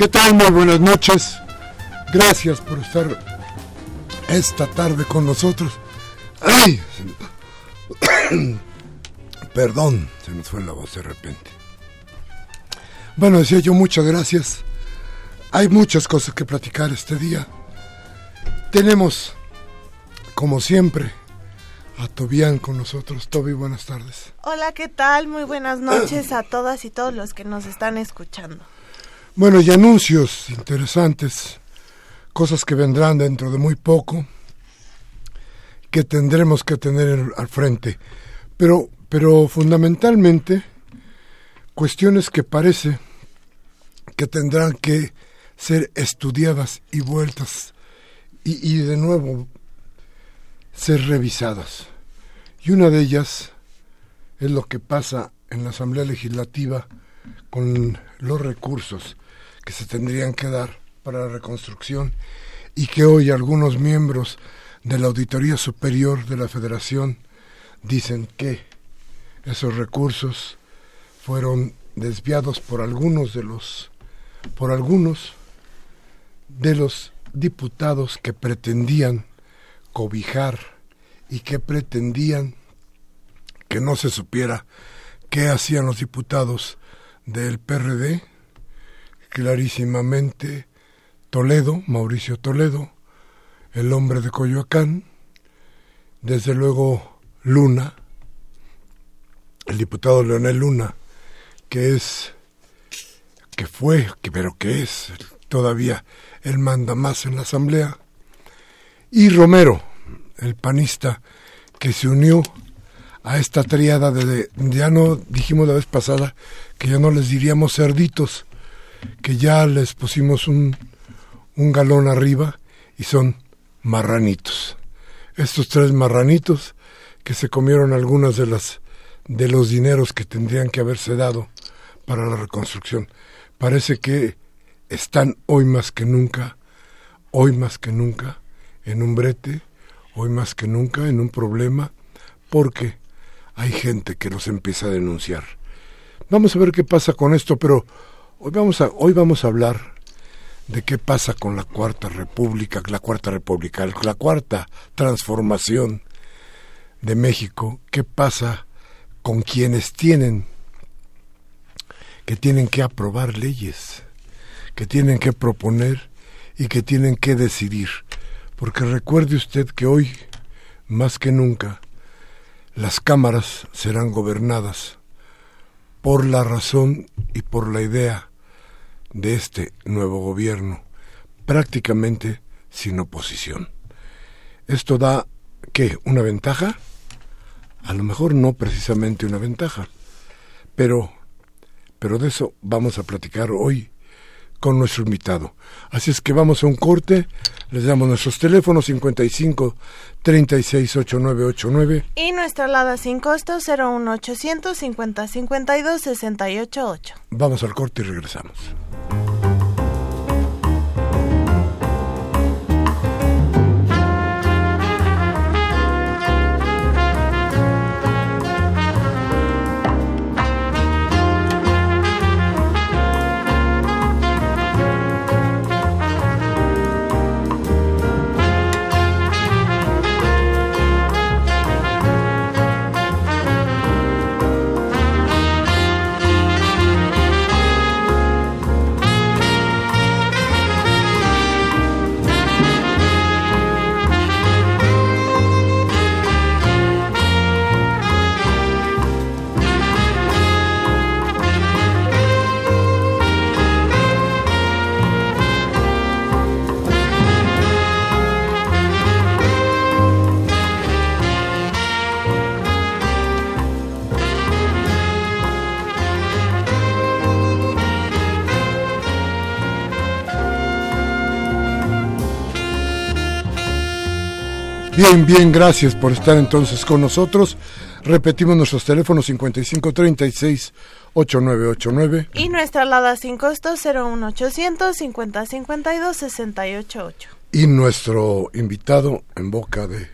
¿Qué tal? Muy buenas noches. Gracias por estar esta tarde con nosotros. ¡Ay! Perdón, se nos fue la voz de repente. Bueno, decía yo muchas gracias. Hay muchas cosas que platicar este día. Tenemos, como siempre, a Tobián con nosotros. Tobi, buenas tardes. Hola, ¿qué tal? Muy buenas noches a todas y todos los que nos están escuchando. Bueno, y anuncios interesantes, cosas que vendrán dentro de muy poco, que tendremos que tener al frente. Pero, pero fundamentalmente, cuestiones que parece que tendrán que ser estudiadas y vueltas y, y de nuevo ser revisadas. Y una de ellas es lo que pasa en la Asamblea Legislativa con los recursos se tendrían que dar para la reconstrucción y que hoy algunos miembros de la Auditoría Superior de la Federación dicen que esos recursos fueron desviados por algunos de los por algunos de los diputados que pretendían cobijar y que pretendían que no se supiera qué hacían los diputados del PRD clarísimamente Toledo, Mauricio Toledo, el hombre de Coyoacán, desde luego Luna, el diputado Leonel Luna, que es, que fue, que, pero que es todavía el manda más en la Asamblea, y Romero, el panista que se unió a esta triada de, ya no dijimos la vez pasada que ya no les diríamos cerditos, que ya les pusimos un, un galón arriba y son marranitos. Estos tres marranitos que se comieron algunas de las de los dineros que tendrían que haberse dado para la reconstrucción. Parece que están hoy más que nunca, hoy más que nunca, en un brete, hoy más que nunca en un problema, porque hay gente que los empieza a denunciar. Vamos a ver qué pasa con esto, pero Hoy vamos a, hoy vamos a hablar de qué pasa con la Cuarta República, la Cuarta República, la Cuarta Transformación de México, qué pasa con quienes tienen que tienen que aprobar leyes, que tienen que proponer y que tienen que decidir. Porque recuerde usted que hoy, más que nunca, las cámaras serán gobernadas por la razón y por la idea de este nuevo gobierno, prácticamente sin oposición. Esto da ¿qué? ¿Una ventaja? A lo mejor no precisamente una ventaja, pero, pero de eso vamos a platicar hoy con nuestro invitado. Así es que vamos a un corte, les damos nuestros teléfonos 55 36 8989 y nuestra alada sin costo 01800 50 52 688. Vamos al corte y regresamos. Bien, bien, gracias por estar entonces con nosotros. Repetimos nuestros teléfonos 5536 8989 y nuestra alada sin costo 01800 5052 688. Y nuestro invitado en boca de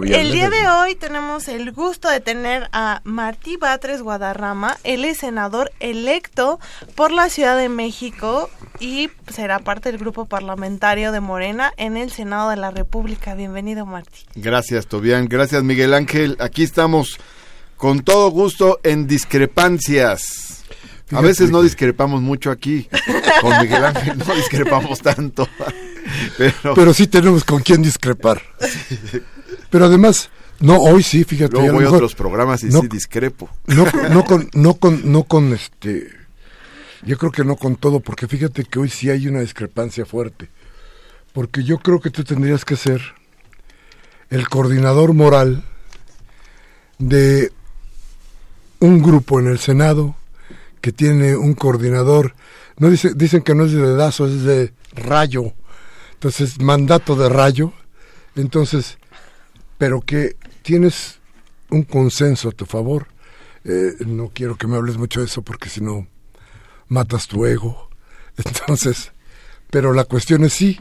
el día de hoy tenemos el gusto de tener a Martí Batres Guadarrama. Él es senador electo por la Ciudad de México y será parte del grupo parlamentario de Morena en el Senado de la República. Bienvenido, Martí. Gracias, Tobián. Gracias, Miguel Ángel. Aquí estamos con todo gusto en discrepancias. A veces no discrepamos mucho aquí. Con Miguel Ángel no discrepamos tanto. Pero, Pero sí tenemos con quién discrepar. Pero además, no, hoy sí, fíjate. Luego voy a otros programas y sí discrepo. No, no, con, no, con, no con este... Yo creo que no con todo, porque fíjate que hoy sí hay una discrepancia fuerte. Porque yo creo que tú tendrías que ser el coordinador moral de un grupo en el Senado que tiene un coordinador, no dice, dicen que no es de dedazo, es de rayo. Entonces, mandato de rayo. Entonces, pero que tienes un consenso a tu favor. Eh, no quiero que me hables mucho de eso porque si no matas tu ego. Entonces, pero la cuestión es sí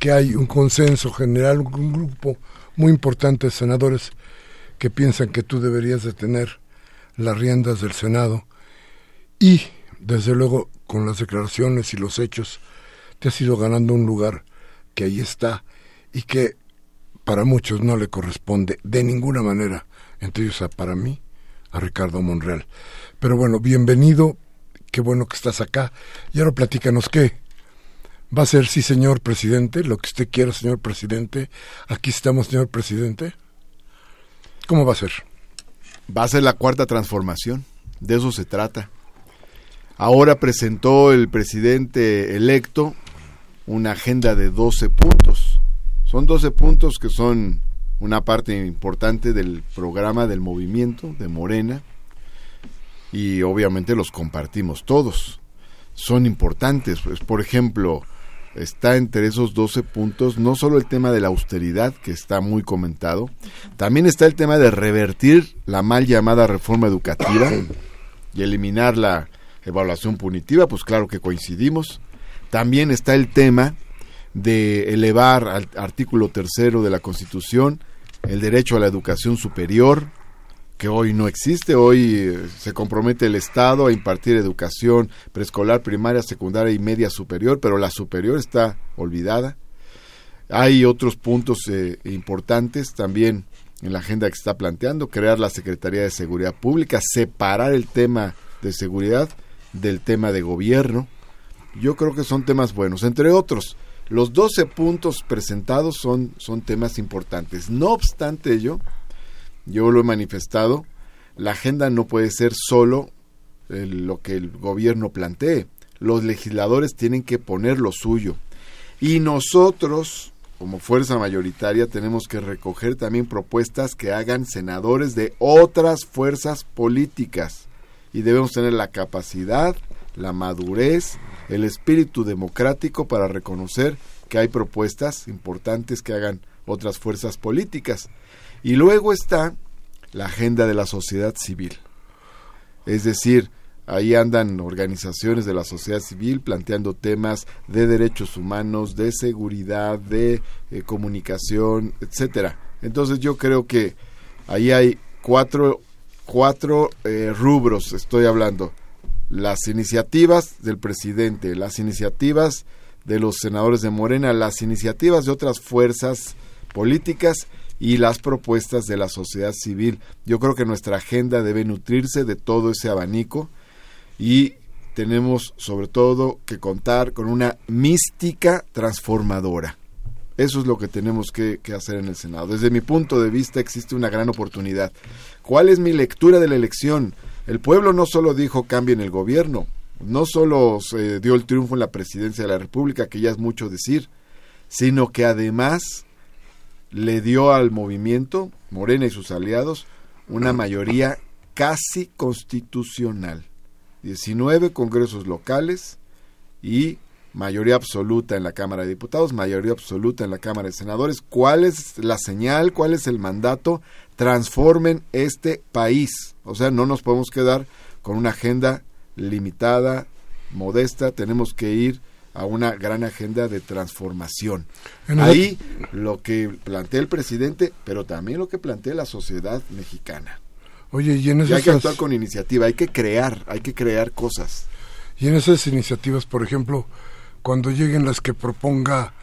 que hay un consenso general, un grupo muy importante de senadores que piensan que tú deberías de tener las riendas del Senado y desde luego con las declaraciones y los hechos te has ido ganando un lugar que ahí está y que para muchos no le corresponde de ninguna manera, entre ellos para mí, a Ricardo Monreal. Pero bueno, bienvenido, qué bueno que estás acá. Y ahora platícanos qué. ¿Va a ser sí, señor presidente? Lo que usted quiera, señor presidente. Aquí estamos, señor presidente. ¿Cómo va a ser? Va a ser la cuarta transformación. De eso se trata. Ahora presentó el presidente electo una agenda de 12 puntos son 12 puntos que son una parte importante del programa del movimiento de Morena y obviamente los compartimos todos. Son importantes, pues, por ejemplo, está entre esos 12 puntos no solo el tema de la austeridad, que está muy comentado, también está el tema de revertir la mal llamada reforma educativa y eliminar la evaluación punitiva, pues claro que coincidimos. También está el tema de elevar al artículo tercero de la Constitución el derecho a la educación superior, que hoy no existe, hoy eh, se compromete el Estado a impartir educación preescolar, primaria, secundaria y media superior, pero la superior está olvidada. Hay otros puntos eh, importantes también en la agenda que está planteando, crear la Secretaría de Seguridad Pública, separar el tema de seguridad del tema de gobierno. Yo creo que son temas buenos, entre otros. Los 12 puntos presentados son, son temas importantes. No obstante ello, yo lo he manifestado, la agenda no puede ser solo lo que el gobierno plantee. Los legisladores tienen que poner lo suyo. Y nosotros, como fuerza mayoritaria tenemos que recoger también propuestas que hagan senadores de otras fuerzas políticas y debemos tener la capacidad, la madurez, el espíritu democrático para reconocer que hay propuestas importantes que hagan otras fuerzas políticas. Y luego está la agenda de la sociedad civil. Es decir, Ahí andan organizaciones de la sociedad civil planteando temas de derechos humanos, de seguridad, de eh, comunicación, etcétera. Entonces yo creo que ahí hay cuatro, cuatro eh, rubros, estoy hablando. Las iniciativas del presidente, las iniciativas de los senadores de Morena, las iniciativas de otras fuerzas políticas y las propuestas de la sociedad civil. Yo creo que nuestra agenda debe nutrirse de todo ese abanico y tenemos sobre todo que contar con una mística transformadora. Eso es lo que tenemos que, hacer en el Senado. Desde mi punto de vista existe una gran oportunidad. ¿Cuál es mi lectura de la elección? El pueblo no solo dijo cambien el gobierno, no solo se dio el triunfo en la presidencia de la República, que ya es mucho decir, sino que además le dio al movimiento, Morena y sus aliados, una mayoría casi constitucional. 19 congresos locales y mayoría absoluta en la Cámara de Diputados, mayoría absoluta en la Cámara de Senadores. ¿Cuál es la señal? ¿Cuál es el mandato? Transformen este país. O sea, no nos podemos quedar con una agenda limitada, modesta. Tenemos que ir a una gran agenda de transformación. Ahí lo que plantea el presidente, pero también lo que plantea la sociedad mexicana. Oye, y en esas... hay que actuar con iniciativa, hay que crear, hay que crear cosas. Y en esas iniciativas, por ejemplo, cuando lleguen las que proponga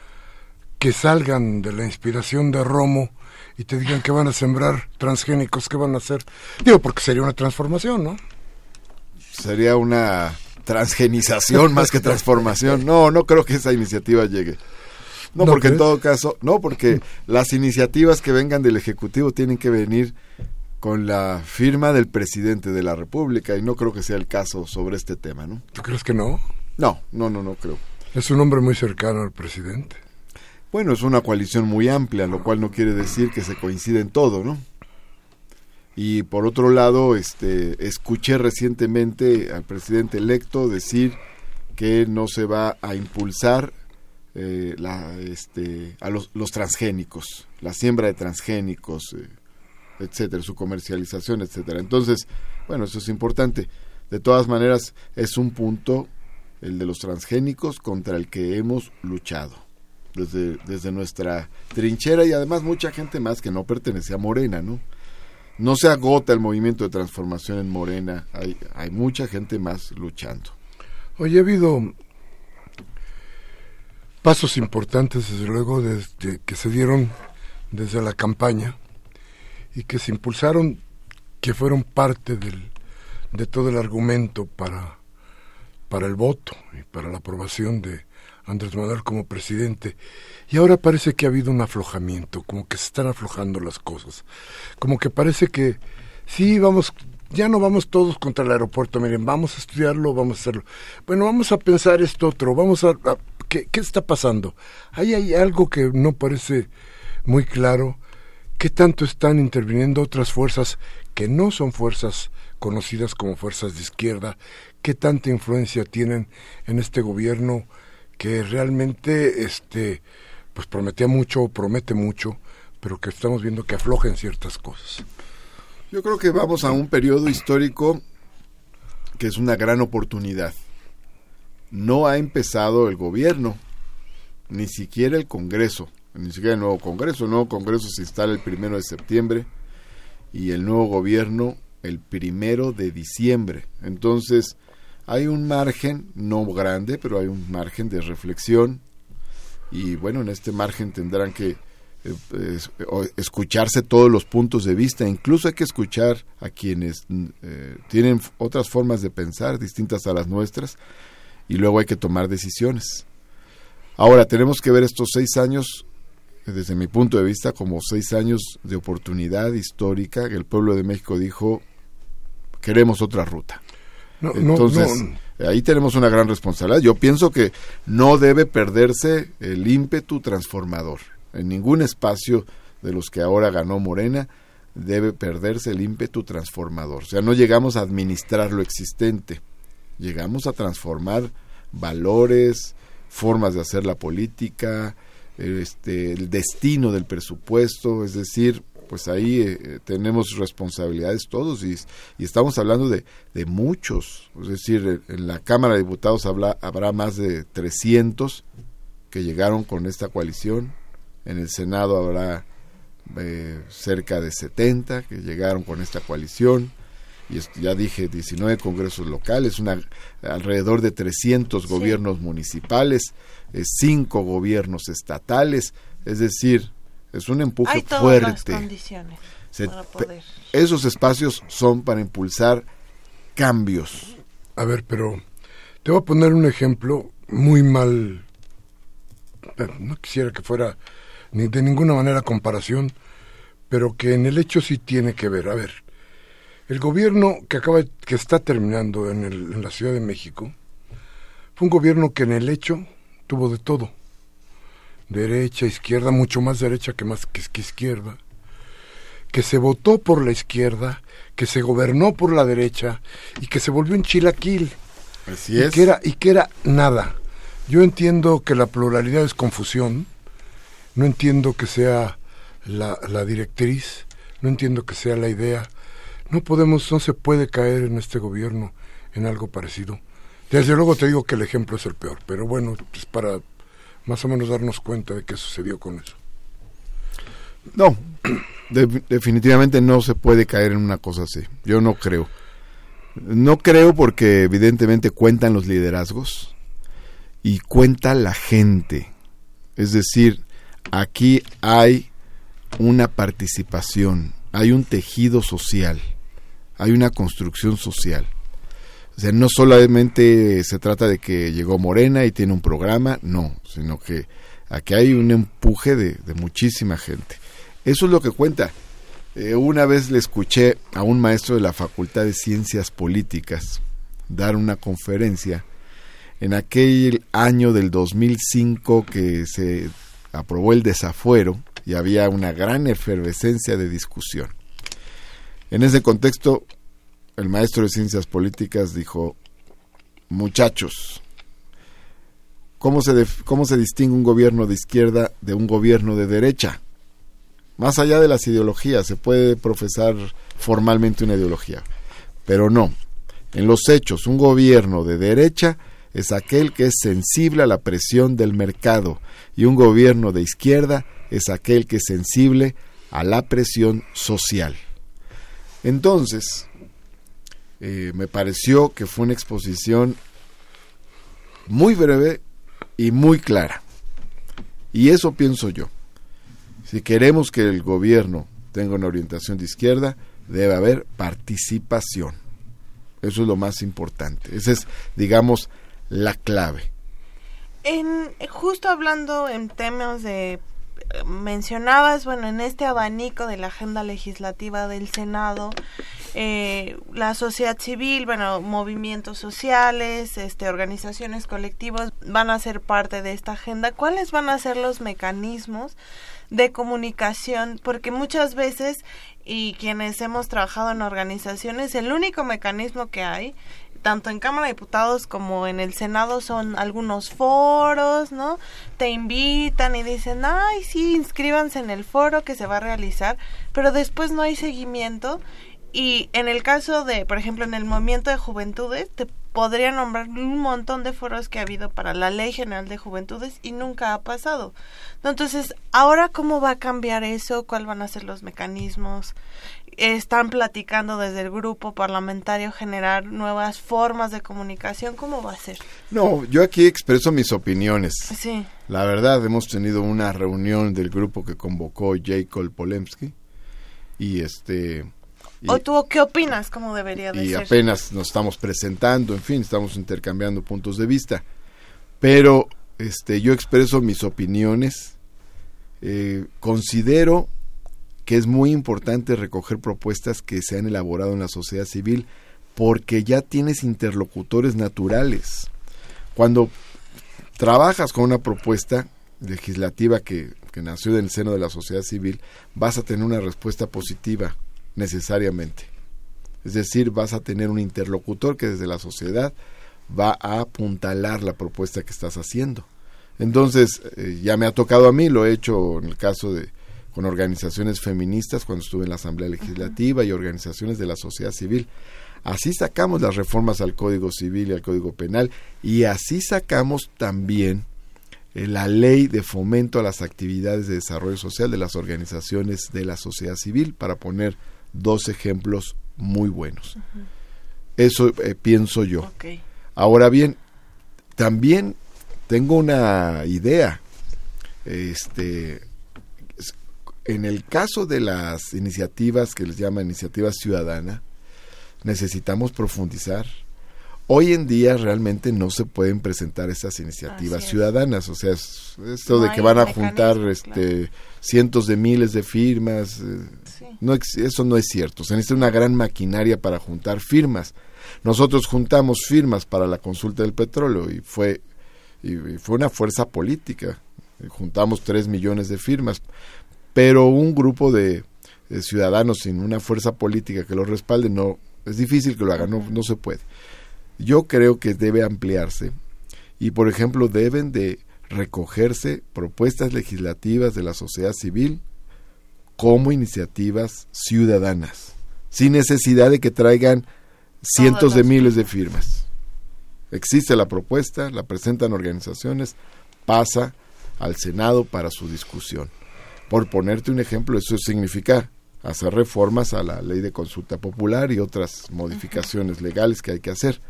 que salgan de la inspiración de Romo y te digan que van a sembrar transgénicos, ¿qué van a hacer? Digo, porque sería una transformación, ¿no? Sería una transgenización más que transformación. No, no creo que esa iniciativa llegue. No, porque en todo caso, no, porque las iniciativas que vengan del Ejecutivo tienen que venir con la firma del presidente de la República y no creo que sea el caso sobre este tema, ¿no? ¿Tú crees que no? No, no, no, no creo. Es un hombre muy cercano al presidente. Bueno, es una coalición muy amplia, lo cual no quiere decir que se coincida en todo, ¿no? Y por otro lado, este, escuché recientemente al presidente electo decir que no se va a impulsar eh, la, este, a los, los, transgénicos, la siembra de transgénicos, eh, etcétera, su comercialización, etcétera. Entonces, bueno, eso es importante. De todas maneras, es un punto, el de los transgénicos, contra el que hemos luchado desde, desde nuestra trinchera y además mucha gente más que no pertenece a Morena, ¿no? No se agota el movimiento de transformación en Morena, hay, hay mucha gente más luchando. Hoy ha habido pasos importantes, desde luego, desde que se dieron desde la campaña y que se impulsaron, que fueron parte del, de todo el argumento para, para el voto y para la aprobación de Andrés Manuel como presidente. Y ahora parece que ha habido un aflojamiento, como que se están aflojando las cosas. Como que parece que sí, vamos, ya no vamos todos contra el aeropuerto, miren, vamos a estudiarlo, vamos a hacerlo. Bueno, vamos a pensar esto otro, vamos a... ¿qué, ¿Qué está pasando? Ahí hay algo que no parece muy claro ¿Qué tanto están interviniendo otras fuerzas que no son fuerzas conocidas como fuerzas de izquierda? ¿Qué tanta influencia tienen en este gobierno que realmente este pues prometía mucho, promete mucho, pero que estamos viendo que afloja en ciertas cosas? Yo creo que vamos a un periodo histórico que es una gran oportunidad. No ha empezado el gobierno, ni siquiera el Congreso ni siquiera el nuevo Congreso. El nuevo Congreso se instala el primero de septiembre y el nuevo gobierno el primero de diciembre. Entonces, hay un margen, no grande, pero hay un margen de reflexión y bueno, en este margen tendrán que eh, escucharse todos los puntos de vista, incluso hay que escuchar a quienes eh, tienen otras formas de pensar distintas a las nuestras y luego hay que tomar decisiones. Ahora, tenemos que ver estos seis años desde mi punto de vista, como seis años de oportunidad histórica el pueblo de México dijo, queremos otra ruta. Entonces, ahí tenemos una gran responsabilidad. Yo pienso que no debe perderse el ímpetu transformador. En ningún espacio de los que ahora ganó Morena debe perderse el ímpetu transformador. O sea, no llegamos a administrar lo existente, llegamos a transformar valores, formas de hacer la política, este, el destino del presupuesto, es decir, pues ahí eh, tenemos responsabilidades todos y, estamos hablando de, de, muchos, es decir, en la Cámara de Diputados habrá más de 300 que llegaron con esta coalición, en el Senado habrá eh, cerca de 70 que llegaron con esta coalición, y ya dije 19 congresos locales, una, alrededor de 300 gobiernos municipales, 5 eh, gobiernos estatales, es decir, es un empuje Hay todas fuerte. Las condiciones para poder. Esos espacios son para impulsar cambios. A ver, pero te voy a poner un ejemplo muy mal. No quisiera que fuera ni de ninguna manera comparación, pero que en el hecho sí tiene que ver. A ver, el gobierno que acaba que está terminando en, el, en la Ciudad de México fue un gobierno que en el hecho tuvo de todo derecha, izquierda, mucho más derecha que más que, izquierda, que se votó por la izquierda, que se gobernó por la derecha y que se volvió en chilaquil. Así es. Y que era, y que era nada. Yo entiendo que la pluralidad es confusión, no entiendo que sea la, la directriz, no entiendo que sea la idea. No podemos, no se puede caer en este gobierno en algo parecido. Desde luego te digo que el ejemplo es el peor, pero bueno, es para más o menos darnos cuenta de qué sucedió con eso. No, definitivamente no se puede caer en una cosa así. Yo no creo. No creo porque evidentemente cuentan los liderazgos y cuenta la gente. Es decir, aquí hay una participación, hay un tejido social, hay una construcción social. No solamente se trata de que llegó Morena y tiene un programa, no, sino que aquí hay un empuje de, muchísima gente. Eso es lo que cuenta. Eh, una vez le escuché a un maestro de la Facultad de Ciencias Políticas dar una conferencia en aquel año del 2005 que se aprobó el desafuero y había una gran efervescencia de discusión. En ese contexto, el maestro de ciencias políticas dijo, muchachos, ¿cómo se, ¿cómo se distingue un gobierno de izquierda de un gobierno de derecha? Más allá de las ideologías, se puede profesar formalmente una ideología, pero no. En los hechos, un gobierno de derecha es aquel que es sensible a la presión del mercado y un gobierno de izquierda es aquel que es sensible a la presión social. Entonces, eh, me pareció que fue una exposición muy breve y muy clara. Y eso pienso yo. Si queremos que el gobierno tenga una orientación de izquierda, debe haber participación. Eso es lo más importante. Esa es, digamos, la clave. En, justo hablando en temas de mencionabas, bueno, en este abanico de la agenda legislativa del Senado, eh, la sociedad civil, bueno, movimientos sociales, este, organizaciones colectivas van a ser parte de esta agenda. ¿Cuáles van a ser los mecanismos de comunicación? Porque muchas veces, y quienes hemos trabajado en organizaciones, el único mecanismo que hay tanto en Cámara de Diputados como en el Senado son algunos foros, ¿no? Te invitan y dicen, ay, sí, inscríbanse en el foro que se va a realizar, pero después no hay seguimiento. Y en el caso de, por ejemplo, en el movimiento de juventudes, te podría nombrar un montón de foros que ha habido para la Ley General de Juventudes y nunca ha pasado. Entonces, ahora cómo va a cambiar eso, cuáles van a ser los mecanismos, están platicando desde el grupo parlamentario generar nuevas formas de comunicación, ¿cómo va a ser? No, yo aquí expreso mis opiniones. Sí. La verdad, hemos tenido una reunión del grupo que convocó Jacob Polemski y este... ¿O tú qué opinas? ¿Cómo debería de y ser? Y apenas nos estamos presentando, en fin, estamos intercambiando puntos de vista. Pero este, yo expreso mis opiniones. Eh, considero que es muy importante recoger propuestas que se han elaborado en la sociedad civil porque ya tienes interlocutores naturales. Cuando trabajas con una propuesta legislativa que que nació del seno de la sociedad civil, vas a tener una respuesta positiva necesariamente. Es decir, vas a tener un interlocutor que desde la sociedad va a apuntalar la propuesta que estás haciendo. Entonces, eh, ya me ha tocado a mí, lo he hecho en el caso de con organizaciones feministas cuando estuve en la Asamblea Legislativa y organizaciones de la sociedad civil. Así sacamos las reformas al Código Civil y al Código Penal y así sacamos también eh, la ley de fomento a las actividades de desarrollo social de las organizaciones de la sociedad civil, para poner dos ejemplos muy buenos. Eso eh, pienso yo. Ahora bien, también tengo una idea. Este, en el caso de las iniciativas que les llama iniciativa ciudadana, necesitamos profundizar. Hoy en día realmente no se pueden presentar esas iniciativas ciudadanas, o sea, esto de que van a juntar este cientos de miles de firmas, eh, no eso no es cierto. Se necesita una gran maquinaria para juntar firmas. Nosotros juntamos firmas para la consulta del petróleo y fue y fue una fuerza política. Juntamos tres millones de firmas, pero un grupo de, ciudadanos sin una fuerza política que lo respalde no es difícil que lo hagan, no, no se puede. Yo creo que debe ampliarse y, por ejemplo, deben de recogerse propuestas legislativas de la sociedad civil como iniciativas ciudadanas, sin necesidad de que traigan cientos de miles de firmas. Existe la propuesta, la presentan organizaciones, pasa al Senado para su discusión. Por ponerte un ejemplo, eso significa hacer reformas a la ley de consulta popular y otras modificaciones legales que hay que hacer.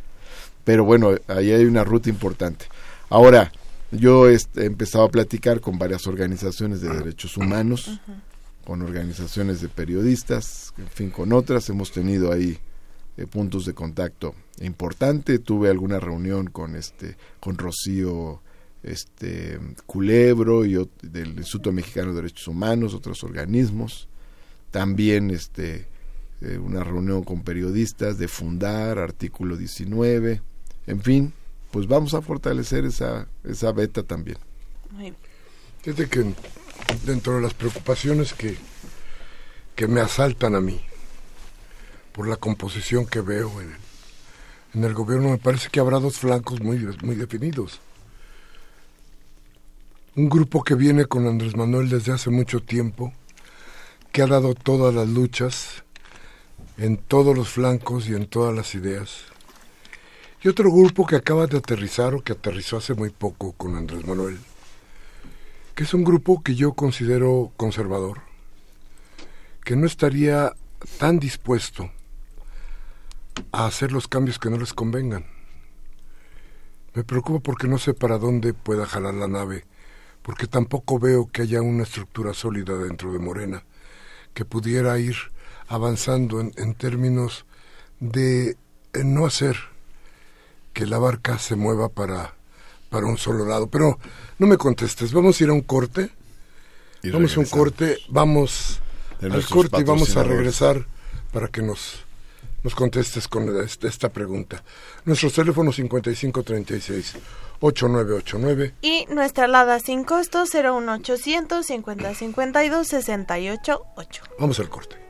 Pero bueno, ahí hay una ruta importante. Ahora, yo he empezado a platicar con varias organizaciones de derechos humanos, con organizaciones de periodistas, en fin, con otras. Hemos tenido ahí eh, puntos de contacto importante. Tuve alguna reunión con este, con Rocío este Culebro y del Instituto Mexicano de Derechos Humanos, otros organismos. También este eh, una reunión con periodistas de Fundar, artículo 19. En fin, pues vamos a fortalecer esa esa beta también. Fíjate que dentro de las preocupaciones que que me asaltan a mí por la composición que veo en el, en el gobierno me parece que habrá dos flancos muy muy definidos un grupo que viene con Andrés Manuel desde hace mucho tiempo, que ha dado todas las luchas en todos los flancos y en todas las ideas. Y otro grupo que acaba de aterrizar o que aterrizó hace muy poco con Andrés Manuel, que es un grupo que yo considero conservador, que no estaría tan dispuesto a hacer los cambios que no les convengan. Me preocupa porque no sé para dónde pueda jalar la nave porque tampoco veo que haya una estructura sólida dentro de Morena que pudiera ir avanzando en, términos de no hacer que la barca se mueva para, para un solo lado. Pero no me contestes, vamos a ir a un corte. vamos a un corte, vamos al corte y vamos a regresar para que nos, nos contestes con esta pregunta. Nuestros teléfonos 5536 8989. Y nuestra alada sin costo 01800 5052 688. Vamos al corte.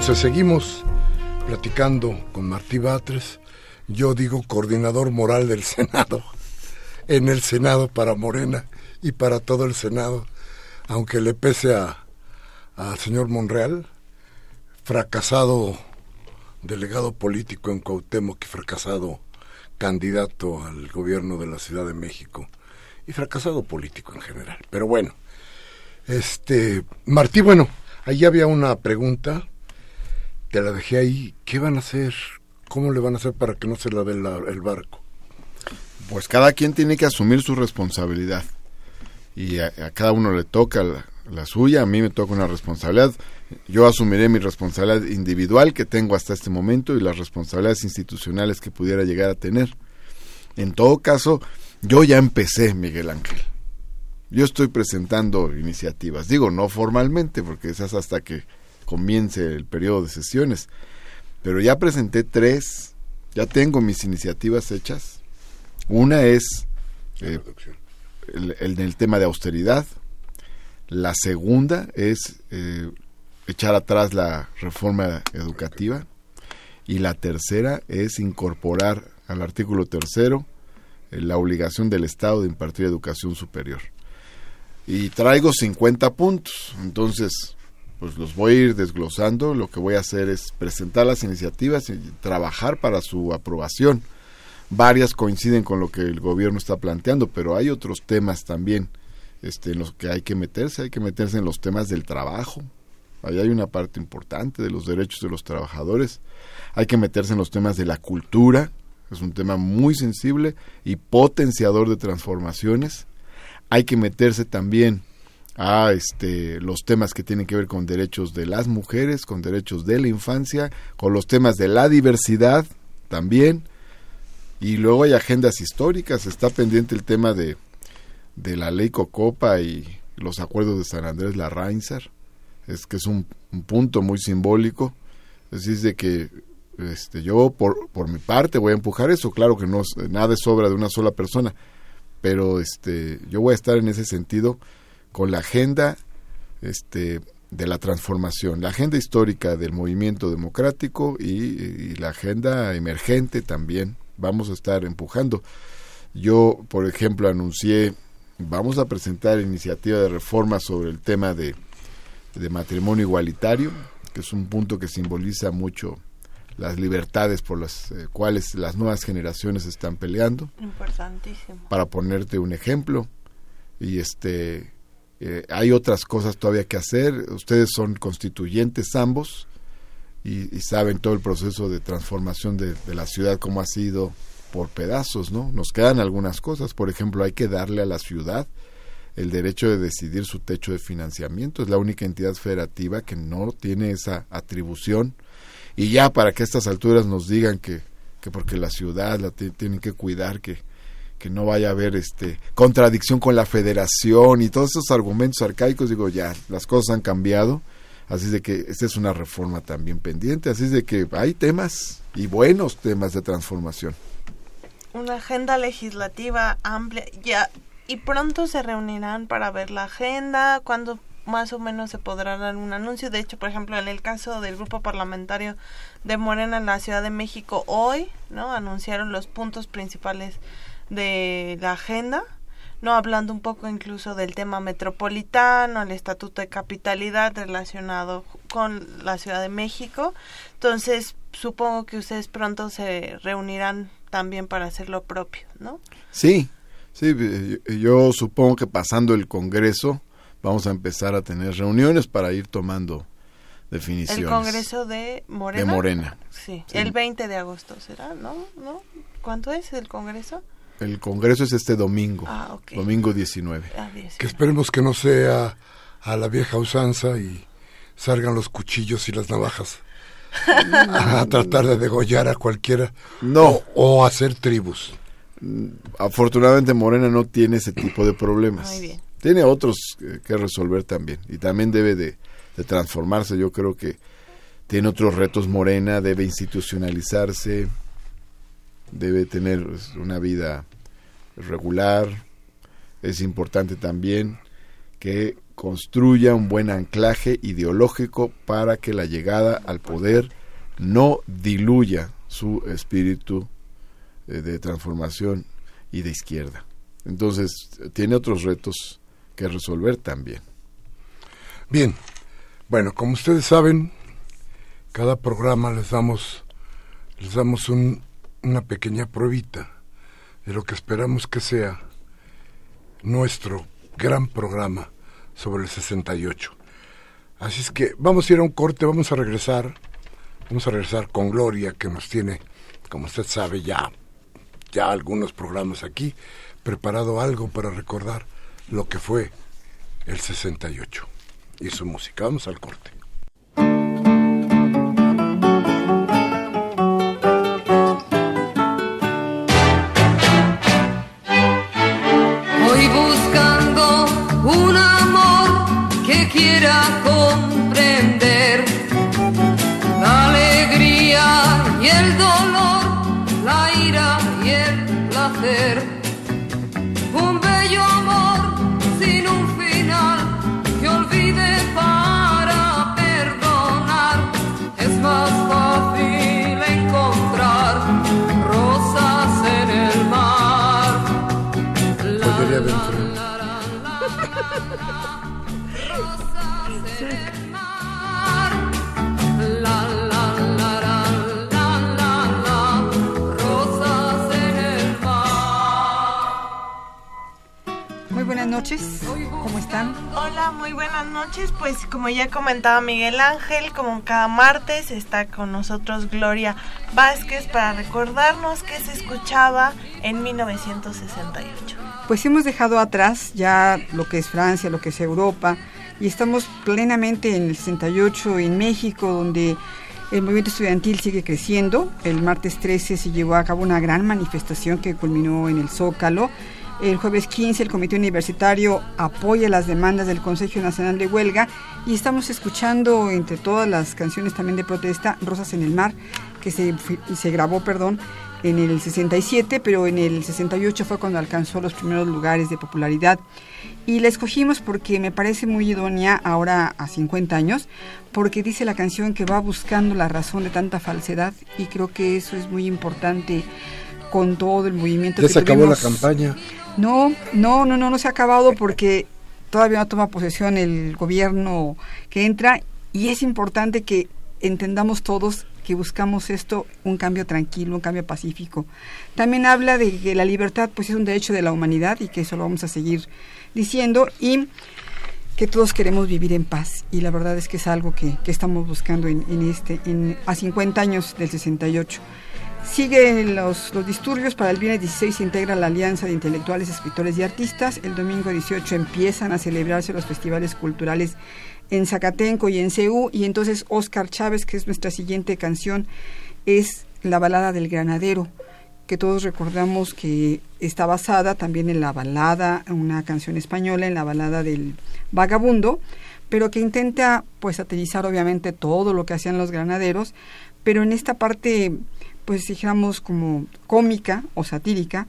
Entonces seguimos platicando con Martí Batres, yo digo coordinador moral del Senado, en el Senado para Morena y para todo el Senado, aunque le pese a al señor Monreal, fracasado delegado político en Cuauhtémoc y fracasado candidato al gobierno de la Ciudad de México y fracasado político en general. Pero bueno, este Martí, bueno, ahí había una pregunta, te la dejé ahí, ¿qué van a hacer? ¿Cómo le van a hacer para que no se la dé el barco? Pues cada quien tiene que asumir su responsabilidad y a, a cada uno le toca la, la suya, a mí me toca una responsabilidad. Yo asumiré mi responsabilidad individual que tengo hasta este momento y las responsabilidades institucionales que pudiera llegar a tener. En todo caso, yo ya empecé, Miguel Ángel. Yo estoy presentando iniciativas, digo no formalmente, porque esas hasta que comience el periodo de sesiones, pero ya presenté tres, ya tengo mis iniciativas hechas. Una es eh, el, el, tema de austeridad, la segunda es eh, echar atrás la reforma educativa. Y la tercera es incorporar al artículo tercero eh, la obligación del Estado de impartir educación superior. Y traigo 50 puntos, entonces pues los voy a ir desglosando. Lo que voy a hacer es presentar las iniciativas y trabajar para su aprobación. Varias coinciden con lo que el gobierno está planteando, pero hay otros temas también este, en los que hay que meterse, hay que meterse en los temas del trabajo. Ahí hay una parte importante de los derechos de los trabajadores. Hay que meterse en los temas de la cultura, es un tema muy sensible y potenciador de transformaciones. Hay que meterse también a este, los temas que tienen que ver con derechos de las mujeres, con derechos de la infancia, con los temas de la diversidad también. Y luego hay agendas históricas, está pendiente el tema de de la ley Cocopa y los acuerdos de San Andrés Larrainzar. Es que es un, punto muy simbólico. Es decir, de que este, yo por, por mi parte voy a empujar eso. Claro que no nada es obra de una sola persona, pero este, yo voy a estar en ese sentido con la agenda este, de la transformación, la agenda histórica del movimiento democrático y, y la agenda emergente también. Vamos a estar empujando. Yo, por ejemplo, anuncié vamos a presentar iniciativa de reforma sobre el tema de, matrimonio igualitario, que es un punto que simboliza mucho las libertades por las eh, cuales las nuevas generaciones están peleando. Importantísimo. Para ponerte un ejemplo. Y este eh, hay otras cosas todavía que hacer. Ustedes son constituyentes ambos y, saben todo el proceso de transformación de, la ciudad, cómo ha sido por pedazos, ¿no? Nos quedan algunas cosas, por ejemplo, hay que darle a la ciudad el derecho de decidir su techo de financiamiento, es la única entidad federativa que no tiene esa atribución y ya para que a estas alturas nos digan que, que porque la ciudad la tienen que cuidar, que, que no vaya a haber este contradicción con la federación y todos esos argumentos arcaicos, digo ya, las cosas han cambiado, así de que esta es una reforma también pendiente, así de que hay temas y buenos temas de transformación. Una agenda legislativa amplia ya y pronto se reunirán para ver la agenda cuando más o menos se podrá dar un anuncio. De hecho por ejemplo en el caso del grupo parlamentario de Morena en la Ciudad de México hoy no anunciaron los puntos principales de la agenda no hablando un poco incluso del tema metropolitano, el estatuto de capitalidad relacionado con la Ciudad de México. Entonces, supongo que ustedes pronto se reunirán también para hacer lo propio, ¿no? Sí, sí, yo supongo que pasando el Congreso vamos a empezar a tener reuniones para ir tomando definiciones. El Congreso de Morena. De Morena. Sí, el 20 de agosto será, ¿no? ¿No? ¿Cuánto es el Congreso? El Congreso es este domingo, ah, domingo 19. Ah, que esperemos que no sea a la vieja usanza y salgan los cuchillos y las navajas a tratar de degollar a cualquiera. No. O, hacer tribus. Mm, afortunadamente Morena no tiene ese tipo de problemas. Tiene otros que resolver también. Y también debe de, transformarse. Yo creo que tiene otros retos Morena, debe institucionalizarse, debe tener una vida regular. Es importante también que construya un buen anclaje ideológico para que la llegada al poder no diluya su espíritu eh, de transformación y de izquierda. Entonces, tiene otros retos que resolver también. Bien, bueno, como ustedes saben, cada programa les damos, les damos una pequeña pruebita de lo que esperamos que sea nuestro gran programa sobre el 68. Así es que vamos a ir a un corte, vamos a regresar, vamos a regresar con Gloria, que nos tiene, como usted sabe, ya, ya algunos programas aquí, preparado algo para recordar lo que fue el 68 y su música. Vamos al corte. la alegría y el dolor, la ira y el placer. Un bello amor sin un final que olvide para perdonar. Es más fácil encontrar rosas en el mar. La, la, la, noches, ¿cómo están? Hola, muy buenas noches. Pues como ya comentaba Miguel Ángel, como cada martes está con nosotros Gloria Vázquez para recordarnos que se escuchaba en 1968. Pues hemos dejado atrás ya lo que es Francia, lo que es Europa, y estamos plenamente en el 68 en México, donde el movimiento estudiantil sigue creciendo. El martes 13 se llevó a cabo una gran manifestación que culminó en el Zócalo el jueves 15 el Comité Universitario apoya las demandas del Consejo Nacional de Huelga y estamos escuchando entre todas las canciones también de protesta Rosas en el Mar, que se, se grabó, perdón, en el 67, pero en el 68 fue cuando alcanzó los primeros lugares de popularidad. Y la escogimos porque me parece muy idónea ahora a 50 años, porque dice la canción que va buscando la razón de tanta falsedad y creo que eso es muy importante con todo el movimiento. Ya se acabó la campaña. No, no, no, no, no se ha acabado porque todavía no toma posesión el gobierno que entra y es importante que entendamos todos que buscamos esto, un cambio tranquilo, un cambio pacífico. También habla de que la libertad pues es un derecho de la humanidad y que eso lo vamos a seguir diciendo y que todos queremos vivir en paz y la verdad es que es algo que, que estamos buscando en, en este en, a 50 años del 68. Siguen los, los, disturbios, para el viernes 16 se integra la Alianza de Intelectuales, Escritores y Artistas, el domingo 18 empiezan a celebrarse los festivales culturales en Zacatenco y en Ceú, y entonces Oscar Chávez, que es nuestra siguiente canción, es la balada del granadero, que todos recordamos que está basada también en la balada, una canción española, en la balada del vagabundo, pero que intenta pues satirizar obviamente todo lo que hacían los granaderos, pero en esta parte pues dijéramos como cómica o satírica,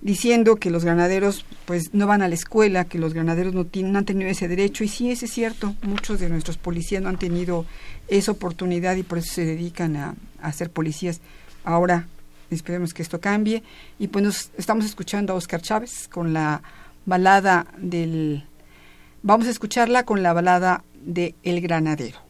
diciendo que los granaderos pues no van a la escuela, que los granaderos no, han tenido ese derecho y sí, ese es cierto, muchos de nuestros policías no han tenido esa oportunidad y por eso se dedican a, a ser policías. Ahora esperemos que esto cambie y pues nos estamos escuchando a Oscar Chávez con la balada del... Vamos a escucharla con la balada de El Granadero.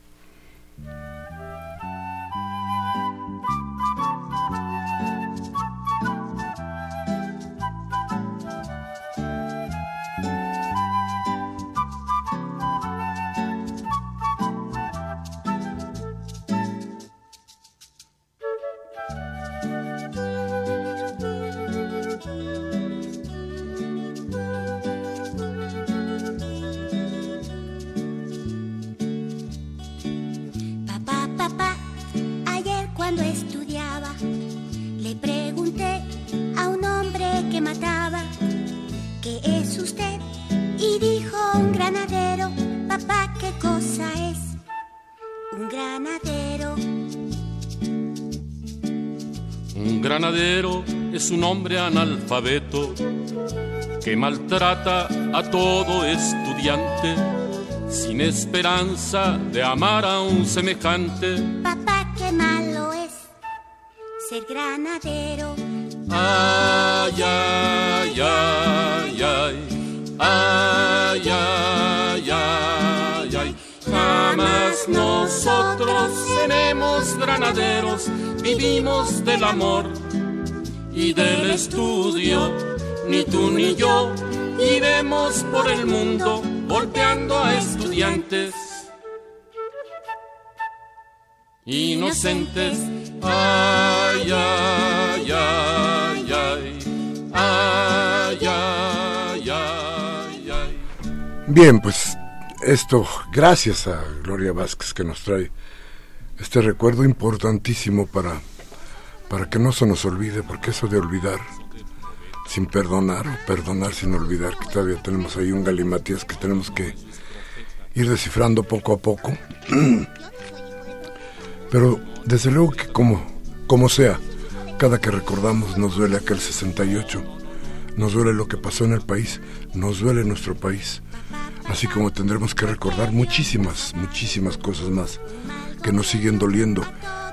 Hombre analfabeto que maltrata a todo estudiante sin esperanza de amar a un semejante. Papá, qué malo es ser granadero. Ay, ay, ay, ay. Ay, ay, ay, ay. Jamás nosotros seremos granaderos, vivimos del amor y del estudio. Ni tú ni yo iremos por el mundo golpeando a estudiantes inocentes. Ay, ay, ay, ay, ay, ay, ay, ay. Bien, pues esto, gracias a Gloria Vázquez que nos trae este recuerdo importantísimo para, para que no se nos olvide, porque eso de olvidar sin perdonar o perdonar sin olvidar, que todavía tenemos ahí un galimatías que tenemos que ir descifrando poco a poco. Pero desde luego que como, como sea, cada que recordamos nos duele aquel 68, nos duele lo que pasó en el país, nos duele nuestro país, así como tendremos que recordar muchísimas, muchísimas cosas más que nos siguen doliendo.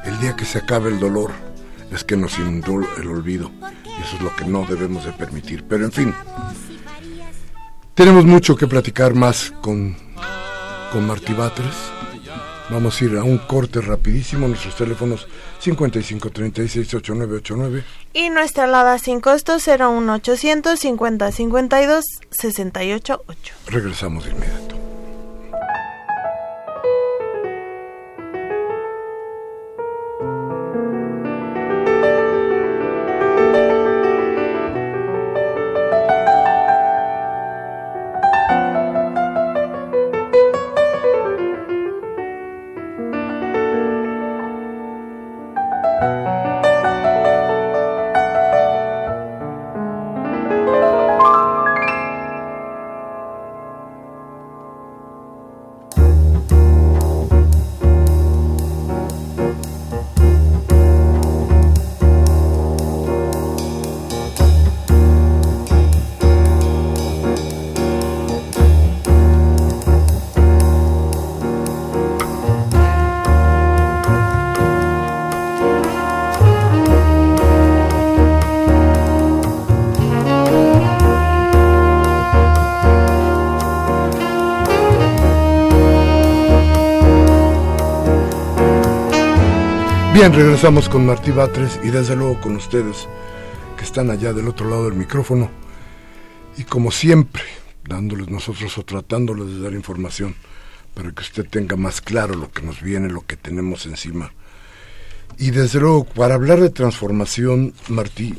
El día que se acabe el dolor es que nos inundó el olvido y eso es lo que no debemos de permitir. Pero en fin, tenemos mucho que platicar más con, con Martí Batres. Vamos a ir a un corte rapidísimo. Nuestros teléfonos 55368989. Y nuestra alada sin costo 01800 5052 688. Regresamos de inmediato. Bien, regresamos con Martí Batres y desde luego con ustedes que están allá del otro lado del micrófono y como siempre dándoles nosotros o tratándoles de dar información para que usted tenga más claro lo que nos viene, lo que tenemos encima. Y desde luego, para hablar de transformación, Martí,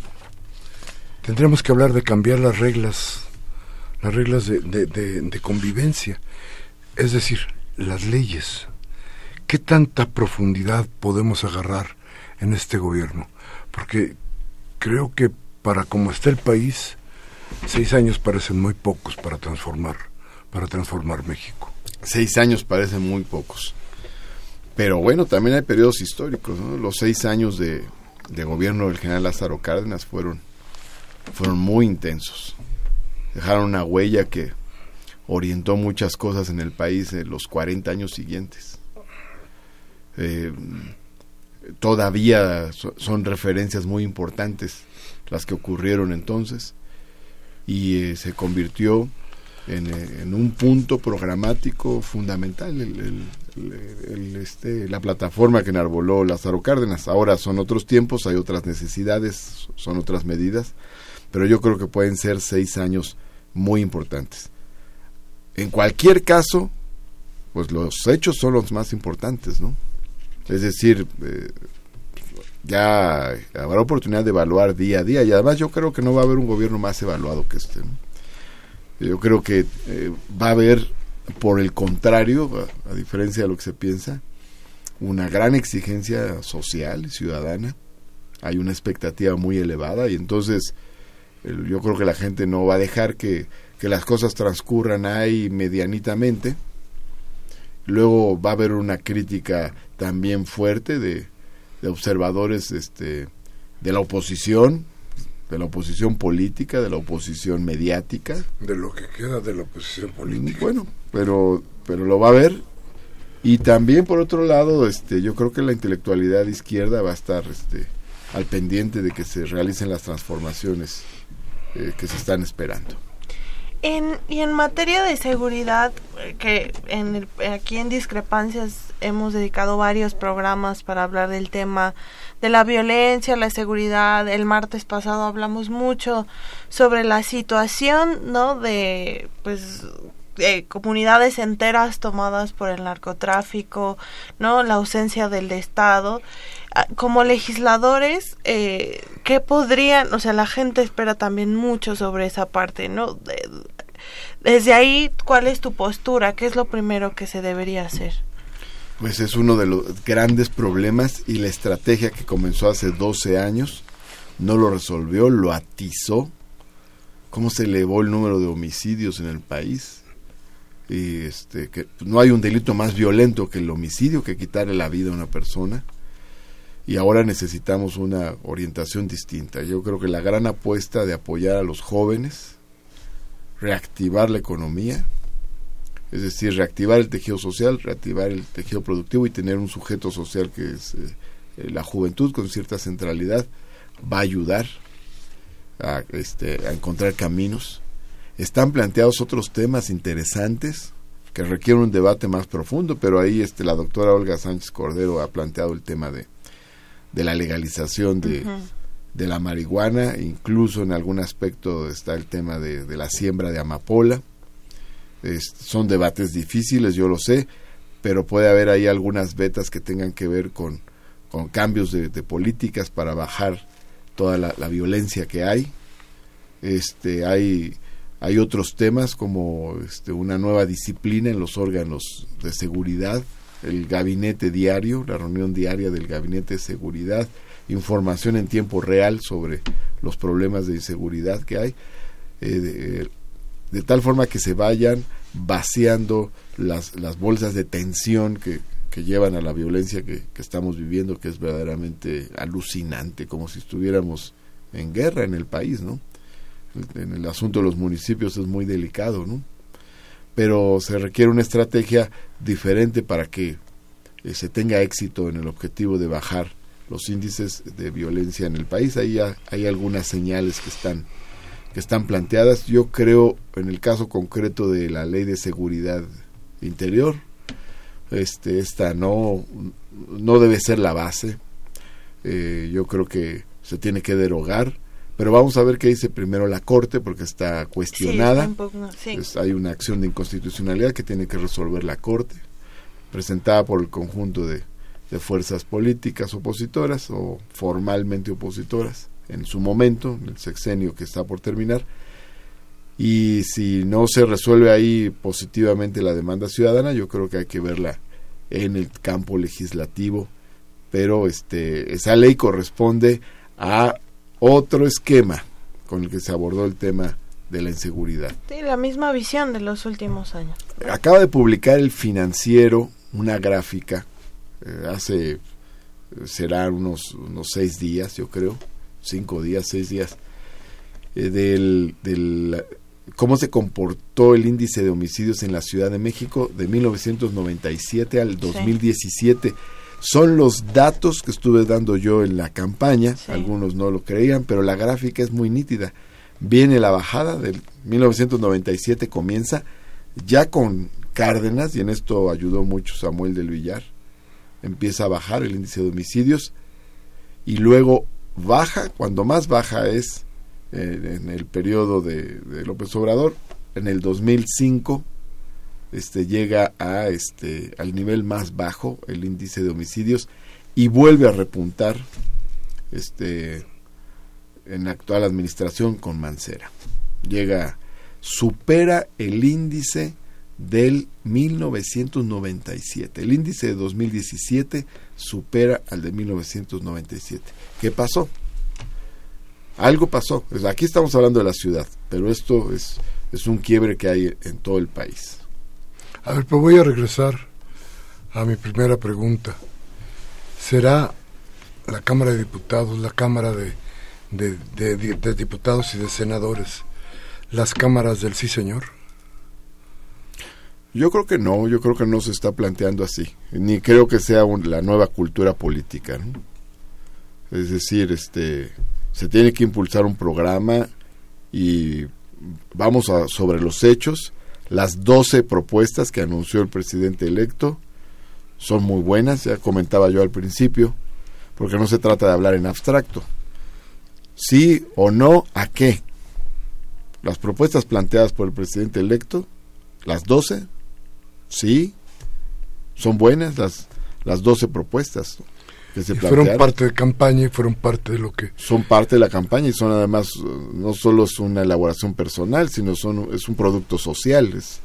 tendríamos que hablar de cambiar las reglas, las reglas de, de, convivencia, es decir, las leyes. ¿Qué tanta profundidad podemos agarrar en este gobierno? Porque creo que para como está el país, seis años parecen muy pocos para transformar, para transformar México. Seis años parecen muy pocos. Pero bueno, también hay periodos históricos. ¿no? Los seis años de, gobierno del general Lázaro Cárdenas fueron, fueron muy intensos. Dejaron una huella que orientó muchas cosas en el país en los 40 años siguientes. Eh, todavía so, son referencias muy importantes las que ocurrieron entonces y eh, se convirtió en, eh, en, un punto programático fundamental el, este, la plataforma que enarboló Lázaro Cárdenas. Ahora son otros tiempos, hay otras necesidades, son otras medidas, pero yo creo que pueden ser seis años muy importantes. En cualquier caso, pues los hechos son los más importantes, ¿no? Es decir, eh, ya habrá oportunidad de evaluar día a día y además yo creo que no va a haber un gobierno más evaluado que este. Yo creo que eh, va a haber, por el contrario, a, diferencia de lo que se piensa, una gran exigencia social y ciudadana. Hay una expectativa muy elevada y entonces yo creo que la gente no va a dejar que, que las cosas transcurran ahí medianitamente. Luego va a haber una crítica también fuerte de, de observadores este, de la oposición, de la oposición política, de la oposición mediática. De lo que queda de la oposición política. Bueno, pero, pero lo va a ver. Y también, por otro lado, este, yo creo que la intelectualidad izquierda va a estar este, al pendiente de que se realicen las transformaciones eh, que se están esperando. En, y en materia de seguridad, eh, que en aquí en Discrepancias hemos dedicado varios programas para hablar del tema de la violencia, la seguridad. El martes pasado hablamos mucho sobre la situación, ¿no? De, pues, de comunidades enteras tomadas por el narcotráfico, ¿no? La ausencia del Estado. Ah, como legisladores, eh, ¿qué podrían, o sea, la gente espera también mucho sobre esa parte, ¿no? Desde ahí, ¿cuál es tu postura? ¿Qué es lo primero que se debería hacer? Pues es uno de los grandes problemas y la estrategia que comenzó hace 12 años no lo resolvió, lo atizó. ¿Cómo se elevó el número de homicidios en el país? Y este, que no hay un delito más violento que el homicidio, que quitarle la vida a una persona y ahora necesitamos una orientación distinta. Yo creo que la gran apuesta de apoyar a los jóvenes, reactivar la economía, es decir, reactivar el tejido social, reactivar el tejido productivo y tener un sujeto social que es eh, la juventud con cierta centralidad, va a ayudar a, este, a encontrar caminos. Están planteados otros temas interesantes que requieren un debate más profundo, pero ahí este, la doctora Olga Sánchez Cordero ha planteado el tema de de la legalización de, de la marihuana, incluso en algún aspecto está el tema de, de la siembra de amapola. son debates difíciles, yo lo sé, pero puede haber ahí algunas vetas que tengan que ver con, con cambios de, políticas para bajar toda la, violencia que hay. Este, hay, hay otros temas como este, una nueva disciplina en los órganos de seguridad el gabinete diario, la reunión diaria del gabinete de seguridad, información en tiempo real sobre los problemas de inseguridad que hay, eh, de, tal forma que se vayan vaciando las, las bolsas de tensión que, que llevan a la violencia que, que, estamos viviendo, que es verdaderamente alucinante, como si estuviéramos en guerra en el país, ¿no? En el asunto de los municipios es muy delicado, ¿no? pero se requiere una estrategia diferente para que eh, se tenga éxito en el objetivo de bajar los índices de violencia en el país. Ahí hay algunas señales que están que están planteadas. Yo creo en el caso concreto de la Ley de Seguridad Interior, este esta no no debe ser la base. Eh, yo creo que se tiene que derogar pero vamos a ver qué dice primero la Corte, porque está cuestionada. hay una acción de inconstitucionalidad que tiene que resolver la Corte, presentada por el conjunto de, de fuerzas políticas opositoras o formalmente opositoras en su momento, en el sexenio que está por terminar. Y si no se resuelve ahí positivamente la demanda ciudadana, yo creo que hay que verla en el campo legislativo, pero este esa ley corresponde a otro esquema con el que se abordó el tema de la inseguridad. Sí, la misma visión de los últimos años. Acaba de publicar el financiero una gráfica, eh, hace, será unos, unos seis días, yo creo, cinco días, seis días, eh, del, del cómo se comportó el índice de homicidios en la Ciudad de México de 1997 al 2017 son los datos que estuve dando yo en la campaña, algunos no lo creían, pero la gráfica es muy nítida. Viene la bajada del 1997 comienza ya con Cárdenas y en esto ayudó mucho Samuel del Villar. Empieza a bajar el índice de homicidios y luego baja, cuando más baja es eh, en el periodo de, de López Obrador, en el 2005 este, llega a este, al nivel más bajo el índice de homicidios y vuelve a repuntar este, en la actual administración con Mancera. Llega, supera el índice del 1997. El índice de 2017 supera al de 1997. ¿Qué pasó? Algo pasó. Aquí estamos hablando de la ciudad, pero esto es, es un quiebre que hay en todo el país. A ver, pues voy a regresar a mi primera pregunta. ¿Será la Cámara de Diputados, la Cámara de, de diputados y de senadores las cámaras del sí señor? Yo creo que no, yo creo que no se está planteando así, ni creo que sea la nueva cultura política. Es decir, este, se tiene que impulsar un programa y vamos a, sobre los hechos. Las 12 propuestas que anunció el presidente electo son muy buenas, ya comentaba yo al principio, porque no se trata de hablar en abstracto. Sí o no, ¿a qué? Las propuestas planteadas por el presidente electo, las 12, Sí, son buenas las, las 12 propuestas que se Fueron parte de campaña y fueron parte de lo que... Son parte de la campaña y son además, no solo es una elaboración personal, sino son, es un producto social. Es,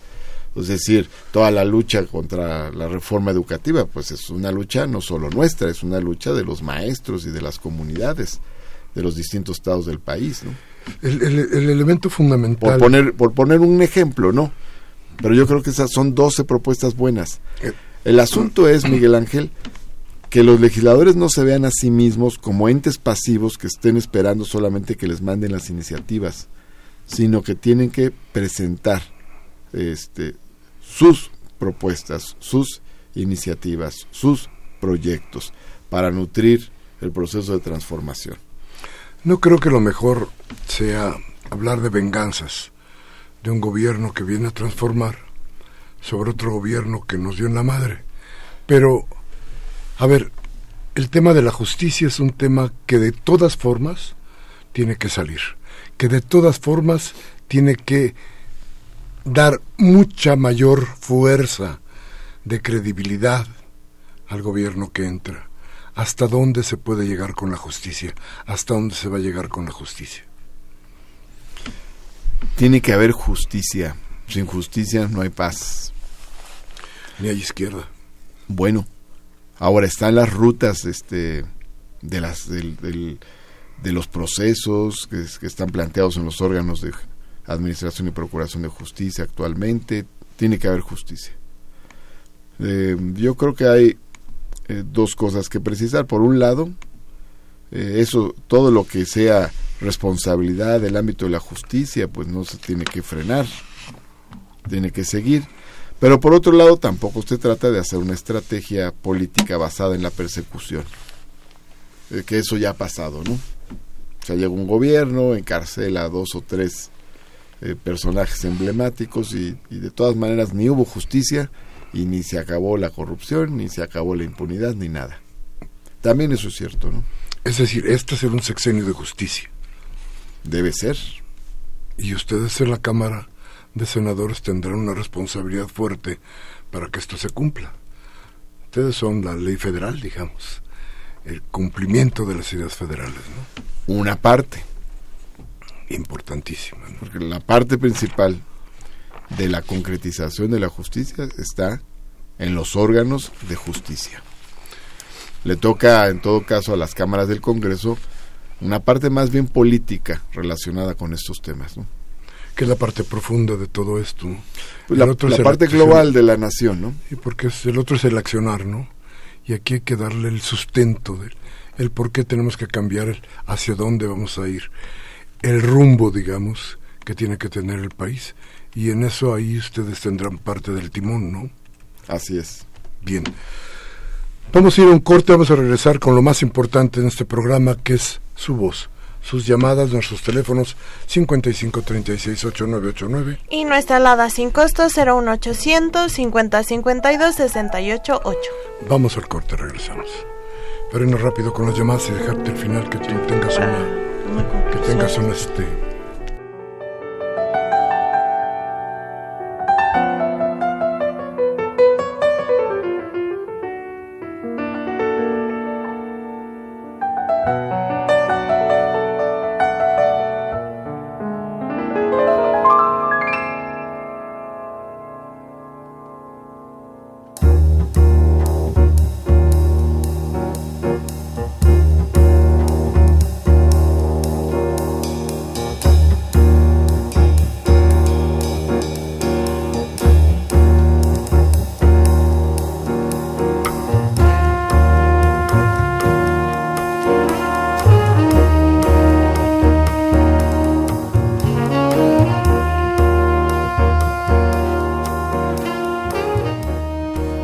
es decir, toda la lucha contra la reforma educativa, pues es una lucha no solo nuestra, es una lucha de los maestros y de las comunidades de los distintos estados del país. ¿no? El, el, el elemento fundamental... Por poner, por poner un ejemplo, ¿no? Pero yo creo que esas son 12 propuestas buenas. El asunto es, Miguel Ángel, que los legisladores no se vean a sí mismos como entes pasivos que estén esperando solamente que les manden las iniciativas, sino que tienen que presentar este, sus propuestas, sus iniciativas, sus proyectos para nutrir el proceso de transformación. No creo que lo mejor sea hablar de venganzas de un gobierno que viene a transformar sobre otro gobierno que nos dio en la madre. Pero, a ver, el tema de la justicia es un tema que de todas formas tiene que salir, que de todas formas tiene que dar mucha mayor fuerza de credibilidad al gobierno que entra. ¿Hasta dónde se puede llegar con la justicia? ¿Hasta dónde se va a llegar con la justicia? Tiene que haber justicia. Sin justicia no hay paz. Ni hay izquierda. Bueno, ahora están las rutas este, de, las, de los procesos que, están planteados en los órganos de administración y procuración de justicia actualmente. Tiene que haber justicia. Eh, yo creo que hay eh, dos cosas que precisar. Por un lado, eh, eso, todo lo que sea responsabilidad del ámbito de la justicia, pues no se tiene que frenar, tiene que seguir. Pero por otro lado, tampoco usted trata de hacer una estrategia política basada en la persecución, eh, que eso ya ha pasado, ¿no? O sea, llega un gobierno, encarcela a dos o tres eh, personajes emblemáticos y, y de todas maneras ni hubo justicia y ni se acabó la corrupción, ni se acabó la impunidad, ni nada. También eso es cierto, ¿no? Es decir, este es un sexenio de justicia. Debe ser. Y ustedes en la Cámara de Senadores tendrán una responsabilidad fuerte para que esto se cumpla. Ustedes son la ley federal, digamos, el cumplimiento de las ideas federales, ¿no? Una parte. Importantísima. Porque la parte principal de la concretización de la justicia está en los órganos de justicia. Le toca, en todo caso, a las cámaras del Congreso una parte más bien política relacionada con estos temas, ¿no? Que es la parte profunda de todo esto. Pues la, parte global de la nación, ¿no? Y porque el otro es el accionar, ¿no? Y aquí hay que darle el sustento, del, el por qué tenemos que cambiar, hacia dónde vamos a ir, el rumbo, digamos, que tiene que tener el país. Y en eso ahí ustedes tendrán parte del timón, ¿no? Así es. Bien. Vamos a ir a un corte, vamos a regresar con lo más importante en este programa, que es su voz. Sus llamadas, nuestros teléfonos 55368989 y nuestra alada sin costo 01800 5052 688. Vamos al corte, regresamos. Pero rápido con las llamadas y dejarte el final que tú tengas una que tengas un este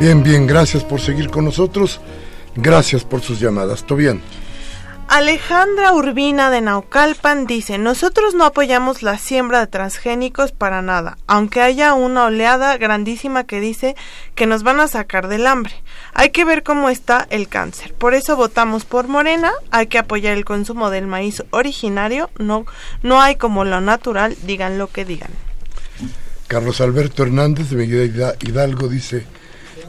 Bien, bien, gracias por seguir con nosotros. Gracias por sus llamadas. ¿Todo bien? Alejandra Urbina de Naucalpan dice, nosotros no apoyamos la siembra de transgénicos para nada, aunque haya una oleada grandísima que dice que nos van a sacar del hambre. Hay que ver cómo está el cáncer. Por eso votamos por Morena, hay que apoyar el consumo del maíz originario, no, no hay como lo natural, digan lo que digan. Carlos Alberto Hernández de Miguel Hidalgo dice,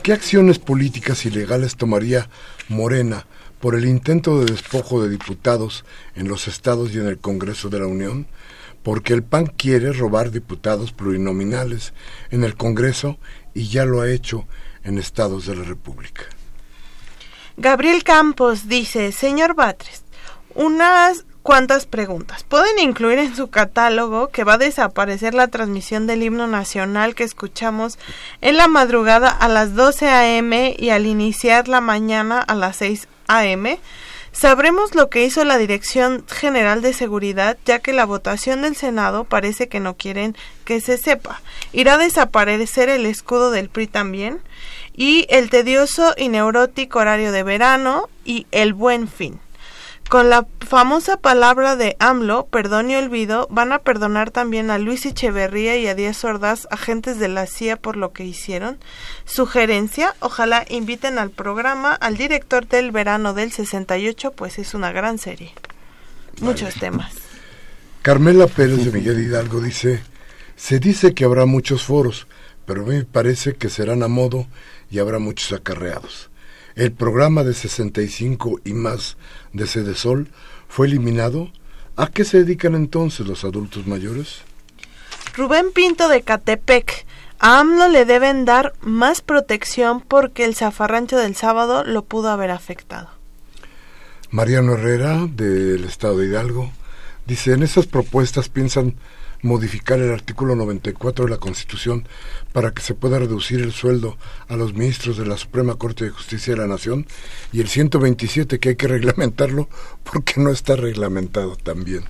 ¿qué acciones políticas y legales tomaría Morena? por el intento de despojo de diputados en los estados y en el Congreso de la Unión, porque el PAN quiere robar diputados plurinominales en el Congreso y ya lo ha hecho en estados de la República. Gabriel Campos dice, señor Batres, unas cuantas preguntas. ¿Pueden incluir en su catálogo que va a desaparecer la transmisión del himno nacional que escuchamos en la madrugada a las 12 a.m. y al iniciar la mañana a las 6 AM, sabremos lo que hizo la Dirección General de Seguridad, ya que la votación del Senado parece que no quieren que se sepa. Irá a desaparecer el escudo del PRI también, y el tedioso y neurótico horario de verano y el buen fin. Con la famosa palabra de AMLO, perdón y olvido, van a perdonar también a Luis Echeverría y a Díaz Ordaz, agentes de la CIA, por lo que hicieron. Sugerencia, ojalá inviten al programa al director del verano del 68, pues es una gran serie. Muchos temas. Carmela Pérez de Miguel Hidalgo dice, se dice que habrá muchos foros, pero me parece que serán a modo y habrá muchos acarreados. El programa de 65 y más de Sede Sol fue eliminado. ¿A qué se dedican entonces los adultos mayores? Rubén Pinto de Catepec. A AMLO le deben dar más protección porque el zafarrancho del sábado lo pudo haber afectado. Mariano Herrera, del Estado de Hidalgo, dice, en esas propuestas piensan modificar el artículo 94 de la Constitución para que se pueda reducir el sueldo a los ministros de la Suprema Corte de Justicia de la Nación y el 127 que hay que reglamentarlo porque no está reglamentado también.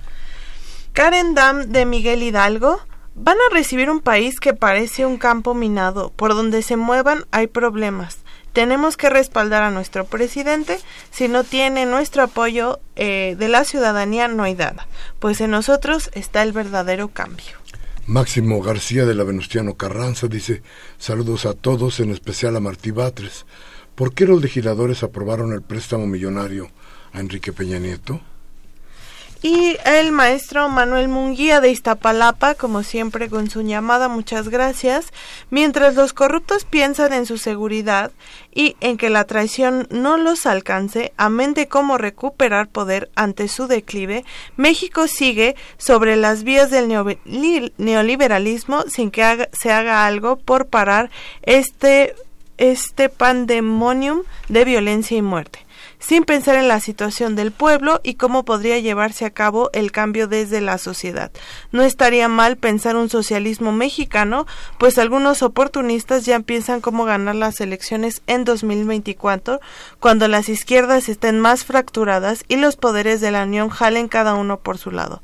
Karen Dam de Miguel Hidalgo van a recibir un país que parece un campo minado, por donde se muevan hay problemas tenemos que respaldar a nuestro presidente. Si no tiene nuestro apoyo eh, de la ciudadanía, no hay nada, pues en nosotros está el verdadero cambio. Máximo García de la Venustiano Carranza dice, saludos a todos, en especial a Martí Batres. ¿Por qué los legisladores aprobaron el préstamo millonario a Enrique Peña Nieto? Y el maestro Manuel Munguía de Iztapalapa, como siempre con su llamada, muchas gracias. Mientras los corruptos piensan en su seguridad y en que la traición no los alcance, amén de cómo recuperar poder ante su declive, México sigue sobre las vías del neoliberalismo sin que se haga algo por parar este, este pandemonium de violencia y muerte sin pensar en la situación del pueblo y cómo podría llevarse a cabo el cambio desde la sociedad. No estaría mal pensar un socialismo mexicano, pues algunos oportunistas ya piensan cómo ganar las elecciones en 2024, cuando las izquierdas estén más fracturadas y los poderes de la Unión jalen cada uno por su lado.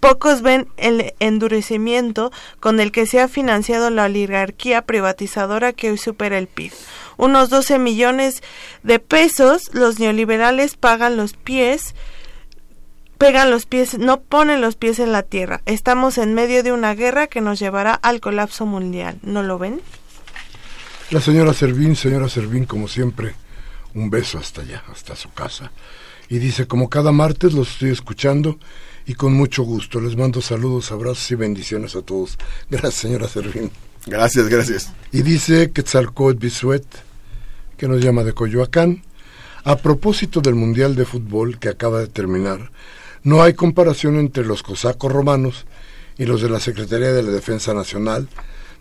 Pocos ven el endurecimiento con el que se ha financiado la oligarquía privatizadora que hoy supera el PIB unos 12 millones de pesos, los neoliberales pagan los pies, pegan los pies, no ponen los pies en la tierra. Estamos en medio de una guerra que nos llevará al colapso mundial. ¿No lo ven? La señora Servín, señora Servín, como siempre, un beso hasta allá, hasta su casa. Y dice, como cada martes los estoy escuchando y con mucho gusto. Les mando saludos, abrazos y bendiciones a todos. Gracias, señora Servín. Gracias, gracias. Y dice Quetzalcoatl Bisuet, que nos llama de Coyoacán. A propósito del Mundial de Fútbol que acaba de terminar, no hay comparación entre los cosacos romanos y los de la Secretaría de la Defensa Nacional,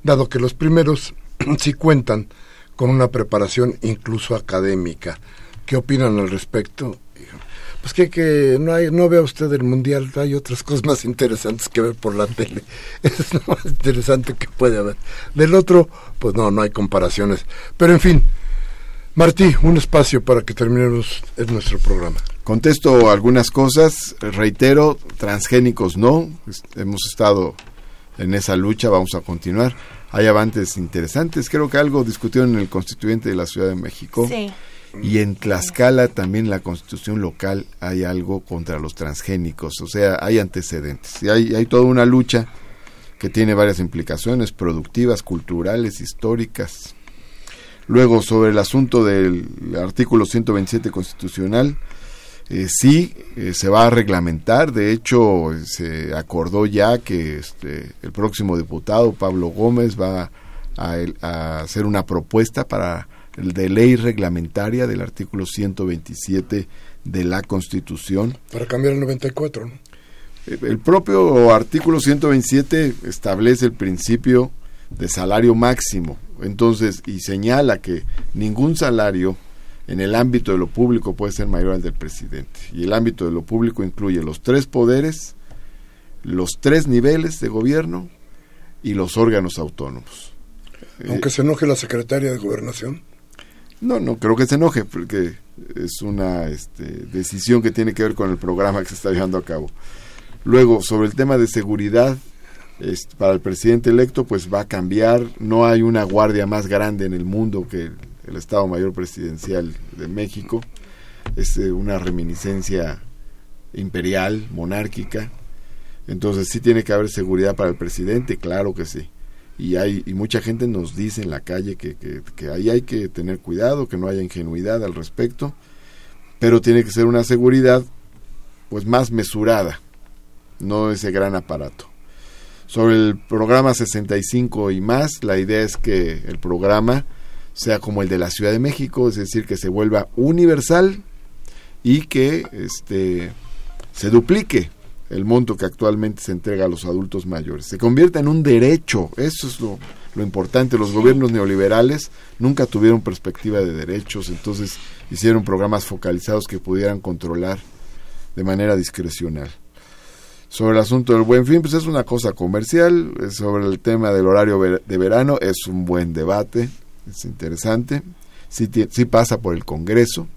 dado que los primeros sí cuentan con una preparación incluso académica. ¿Qué opinan al respecto? Pues que, que no, hay, no vea usted el mundial, hay otras cosas más interesantes que ver por la tele. es lo más interesante que puede haber. Del otro, pues no, no hay comparaciones. Pero en fin, Martí, un espacio para que terminemos nuestro programa. Contesto algunas cosas, reitero, transgénicos no, hemos estado en esa lucha, vamos a continuar. Hay avances interesantes, creo que algo discutieron en el constituyente de la Ciudad de México. Sí. Y en Tlaxcala también la constitución local hay algo contra los transgénicos, o sea, hay antecedentes. Y hay, hay toda una lucha que tiene varias implicaciones productivas, culturales, históricas. Luego, sobre el asunto del artículo 127 constitucional, eh, sí, eh, se va a reglamentar. De hecho, se acordó ya que este, el próximo diputado, Pablo Gómez, va a, hacer una propuesta para de ley reglamentaria del artículo 127 de la Constitución. Para cambiar el 94, ¿no? Eh, El propio artículo 127 establece el principio de salario máximo, entonces, y señala que ningún salario en el ámbito de lo público puede ser mayor al del presidente. Y el ámbito de lo público incluye los tres poderes, los tres niveles de gobierno y los órganos autónomos. Aunque se enoje la secretaria de Gobernación. No, no creo que se enoje, porque es una este, decisión que tiene que ver con el programa que se está llevando a cabo. Luego, sobre el tema de seguridad, este, para el presidente electo, pues va a cambiar. No hay una guardia más grande en el mundo que el Estado Mayor Presidencial de México. Es eh, una reminiscencia imperial, monárquica. Entonces sí tiene que haber seguridad para el presidente, claro que sí. Y hay y mucha gente nos dice en la calle que, que, ahí hay que tener cuidado, que no haya ingenuidad al respecto, pero tiene que ser una seguridad pues más mesurada, no ese gran aparato. Sobre el programa 65 y más, la idea es que el programa sea como el de la Ciudad de México, es decir, que se vuelva universal y que este se duplique el monto que actualmente se entrega a los adultos mayores. Se convierta en un derecho, eso es lo, lo importante. Los gobiernos neoliberales nunca tuvieron perspectiva de derechos, entonces hicieron programas focalizados que pudieran controlar de manera discrecional. Sobre el asunto del buen fin, pues es una cosa comercial. Sobre el tema del horario de verano, es un buen debate, es interesante. Sí, sí pasa por el Congreso.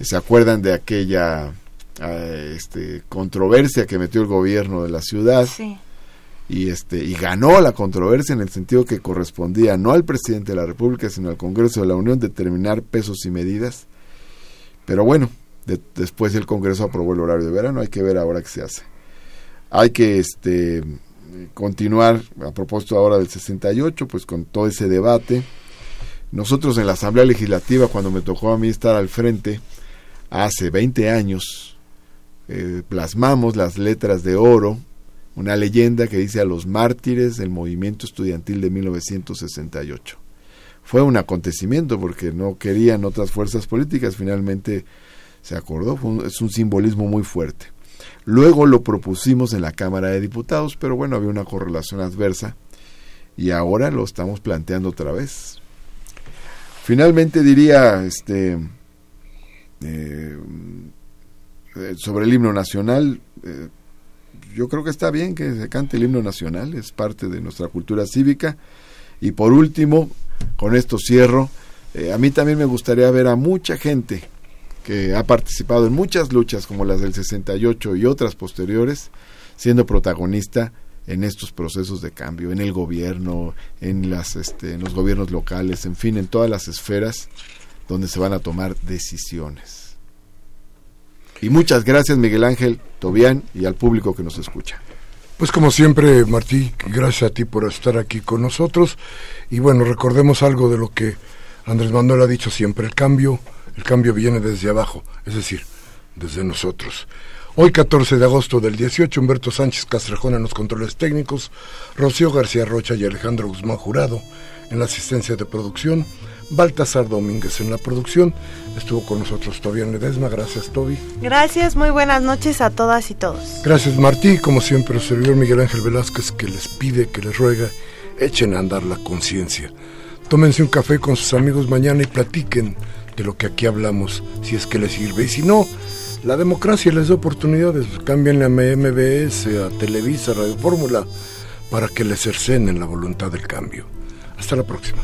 ¿Se acuerdan de aquella este, controversia que metió el gobierno de la ciudad? Sí. Y, este, y ganó la controversia en el sentido que correspondía no al presidente de la República, sino al Congreso de la Unión determinar pesos y medidas. Pero bueno, de, después el Congreso aprobó el horario de verano, hay que ver ahora qué se hace hay que este continuar a propósito ahora del 68 pues con todo ese debate nosotros en la Asamblea Legislativa cuando me tocó a mí estar al frente hace 20 años eh, plasmamos las letras de oro una leyenda que dice a los mártires del movimiento estudiantil de 1968 fue un acontecimiento porque no querían otras fuerzas políticas finalmente se acordó es un simbolismo muy fuerte Luego lo propusimos en la Cámara de Diputados, pero bueno, había una correlación adversa y ahora lo estamos planteando otra vez. Finalmente diría, este, eh, sobre el himno nacional, eh, yo creo que está bien que se cante el himno nacional, es parte de nuestra cultura cívica. Y por último, con esto cierro, eh, a mí también me gustaría ver a mucha gente que ha participado en muchas luchas como las del 68 y otras posteriores, siendo protagonista en estos procesos de cambio, en el gobierno, en, las, este, en los gobiernos locales, en fin, en todas las esferas donde se van a tomar decisiones. Y muchas gracias Miguel Ángel, Tobián y al público que nos escucha. Pues como siempre, Martí, gracias a ti por estar aquí con nosotros. Y bueno, recordemos algo de lo que Andrés Manuel ha dicho siempre, el cambio el cambio viene desde abajo, es decir, desde nosotros. Hoy 14 de agosto del 18, Humberto Sánchez Castrejón en los controles técnicos, Rocío García Rocha y Alejandro Guzmán Jurado en la asistencia de producción, Baltasar Domínguez en la producción, estuvo con nosotros Tobián Ledesma, gracias Toby. Gracias, muy buenas noches a todas y todos. Gracias Martí, como siempre, el servidor Miguel Ángel Velázquez que les pide, que les ruega, echen a andar la conciencia. Tómense un café con sus amigos mañana y platiquen de lo que aquí hablamos, si es que les sirve. Y si no, la democracia les da oportunidades. Cambien a MBS, a Televisa, a Radio Fórmula, para que les cercenen la voluntad del cambio. Hasta la próxima.